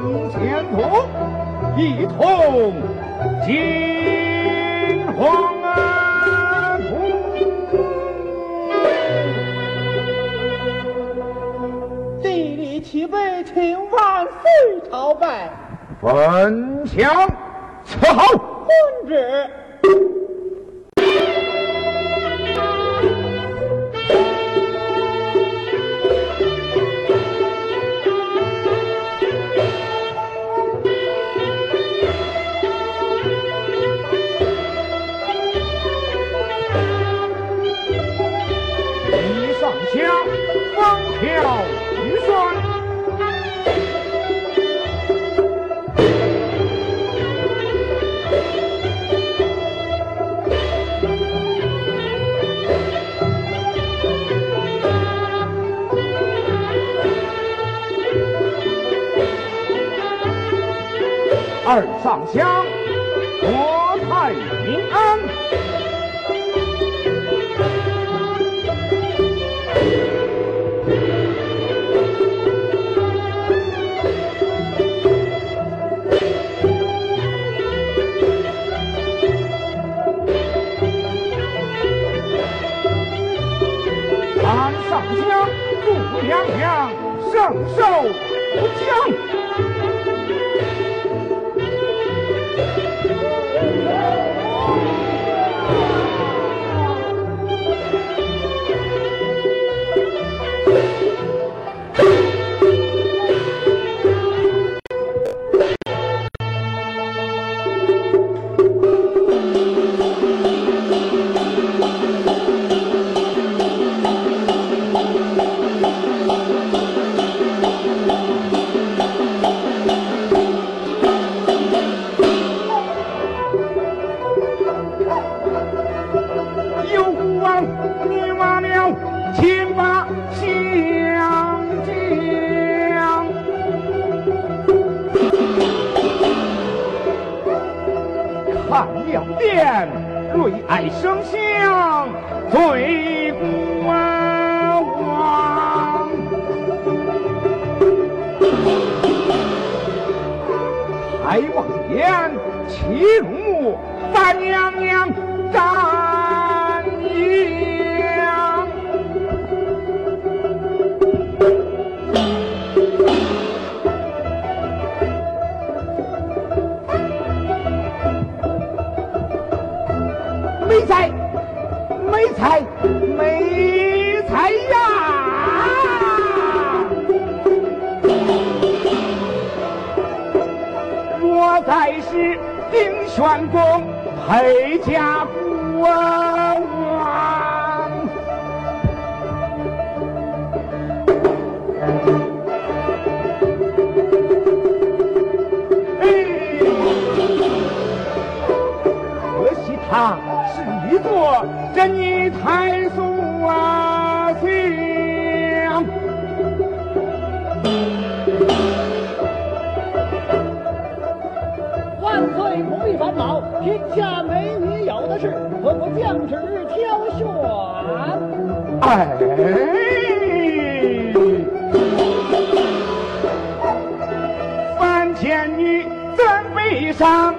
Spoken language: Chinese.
生前同，一同金黄土。地理齐备，秦万岁朝拜。焚香伺候。遵旨。二上香，国泰民安。三上香，祝娘娘寿寿无疆。看了殿，瑞爱生香，醉孤王。抬望眼，齐如三，娘娘瞻仰。没才，没才，没才呀！若再是丁玄公配驾国王，可惜他是一座真逆太祖啊像。万岁不必烦恼，天下美女有的是，何不降旨挑选。哎，三千女怎悲伤？